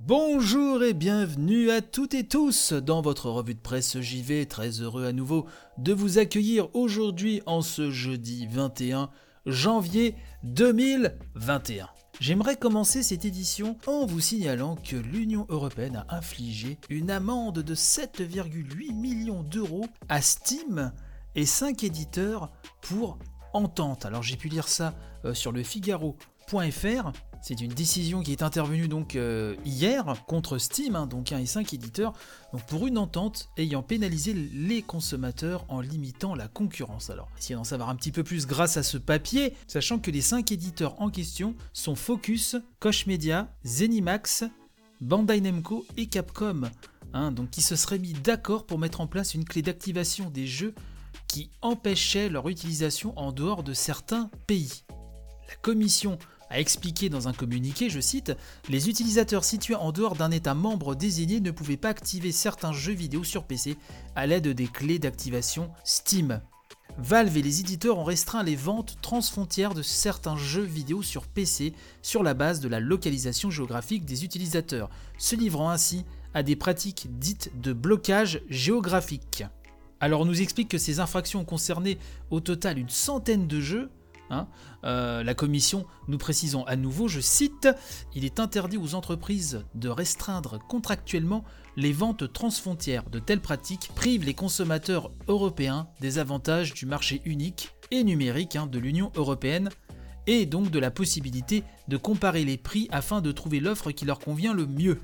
Bonjour et bienvenue à toutes et tous dans votre revue de presse JV. Très heureux à nouveau de vous accueillir aujourd'hui en ce jeudi 21 janvier 2021. J'aimerais commencer cette édition en vous signalant que l'Union européenne a infligé une amende de 7,8 millions d'euros à Steam et 5 éditeurs pour entente. Alors j'ai pu lire ça euh, sur le Figaro.fr c'est une décision qui est intervenue donc euh, hier contre Steam, hein, donc 1 et 5 éditeurs, donc pour une entente ayant pénalisé les consommateurs en limitant la concurrence. Alors, essayez d'en savoir un petit peu plus grâce à ce papier, sachant que les 5 éditeurs en question sont Focus, Koch Media, Zenimax, Bandai Namco et Capcom, hein, donc qui se seraient mis d'accord pour mettre en place une clé d'activation des jeux qui empêchait leur utilisation en dehors de certains pays. La commission a expliqué dans un communiqué, je cite, Les utilisateurs situés en dehors d'un État membre désigné ne pouvaient pas activer certains jeux vidéo sur PC à l'aide des clés d'activation Steam. Valve et les éditeurs ont restreint les ventes transfrontières de certains jeux vidéo sur PC sur la base de la localisation géographique des utilisateurs, se livrant ainsi à des pratiques dites de blocage géographique. Alors on nous explique que ces infractions concerné au total une centaine de jeux, Hein. Euh, la commission, nous précisons à nouveau, je cite, Il est interdit aux entreprises de restreindre contractuellement les ventes transfrontières. De telles pratiques privent les consommateurs européens des avantages du marché unique et numérique hein, de l'Union européenne et donc de la possibilité de comparer les prix afin de trouver l'offre qui leur convient le mieux.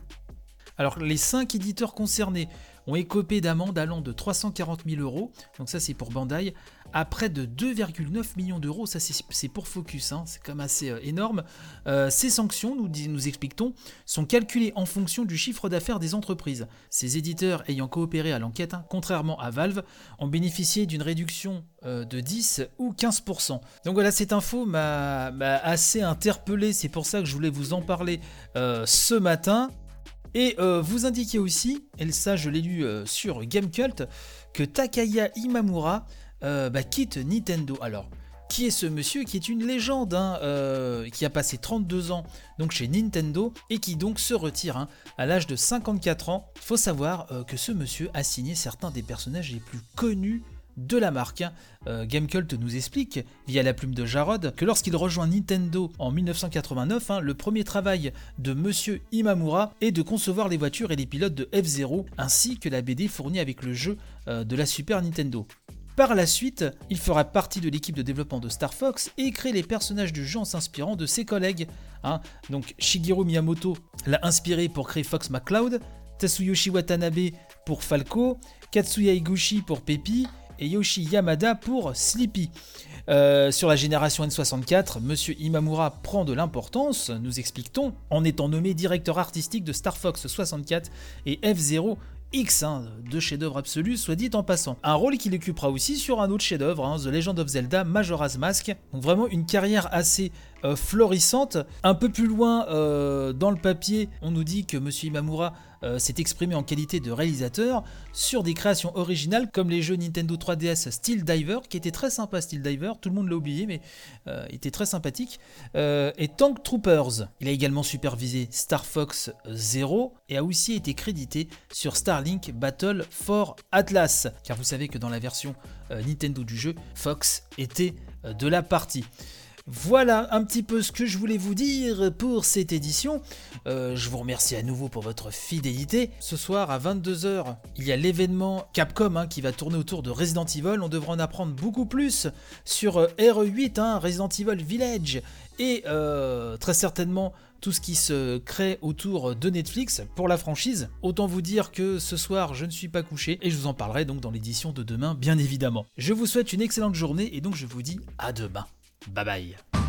Alors les 5 éditeurs concernés ont écopé d'amendes allant de 340 000 euros, donc ça c'est pour Bandai, à près de 2,9 millions d'euros, ça c'est pour Focus, hein, c'est quand même assez euh, énorme. Euh, ces sanctions, nous, nous expliquons, sont calculées en fonction du chiffre d'affaires des entreprises. Ces éditeurs ayant coopéré à l'enquête, hein, contrairement à Valve, ont bénéficié d'une réduction euh, de 10 ou 15%. Donc voilà, cette info m'a assez interpellé, c'est pour ça que je voulais vous en parler ce matin. Et vous indiquez aussi, et ça je l'ai lu sur Gamecult, que Takaya Imamura euh, bah, quitte Nintendo. Alors, qui est ce monsieur qui est une légende, hein, euh, qui a passé 32 ans donc chez Nintendo et qui donc se retire hein, à l'âge de 54 ans? Faut savoir euh, que ce monsieur a signé certains des personnages les plus connus de la marque. Hein. Gamecult nous explique, via la plume de Jarod, que lorsqu'il rejoint Nintendo en 1989, le premier travail de Monsieur Imamura est de concevoir les voitures et les pilotes de F-Zero, ainsi que la BD fournie avec le jeu de la Super Nintendo. Par la suite, il fera partie de l'équipe de développement de Star Fox et crée les personnages du jeu en s'inspirant de ses collègues. Hein. Donc Shigeru Miyamoto l'a inspiré pour créer Fox McCloud, Tatsuyoshi Watanabe pour Falco, Katsuya Higuchi pour Peppy et Yoshi Yamada pour Sleepy. Euh, sur la génération N64, Monsieur Imamura prend de l'importance, nous explique-t-on, en étant nommé directeur artistique de Star Fox 64 et F-Zero X, hein, de chef-d'œuvre absolu, soit dit en passant. Un rôle qu'il occupera aussi sur un autre chef-d'œuvre, hein, The Legend of Zelda Majora's Mask. Donc vraiment une carrière assez euh, florissante. Un peu plus loin euh, dans le papier, on nous dit que Monsieur Imamura euh, s'est exprimé en qualité de réalisateur sur des créations originales comme les jeux Nintendo 3DS Steel Diver, qui était très sympa Steel Diver, tout le monde l'a oublié mais était très sympathique, et Tank Troopers. Il a également supervisé Star Fox Zero et a aussi été crédité sur Starlink Battle for Atlas, car vous savez que dans la version Nintendo du jeu, Fox était de la partie. Voilà un petit peu ce que je voulais vous dire pour cette édition. Euh, je vous remercie à nouveau pour votre fidélité. Ce soir à 22h, il y a l'événement Capcom hein, qui va tourner autour de Resident Evil. On devra en apprendre beaucoup plus sur euh, RE8, hein, Resident Evil Village, et euh, très certainement tout ce qui se crée autour de Netflix pour la franchise. Autant vous dire que ce soir je ne suis pas couché et je vous en parlerai donc dans l'édition de demain bien évidemment. Je vous souhaite une excellente journée et donc je vous dis à demain. Bye bye.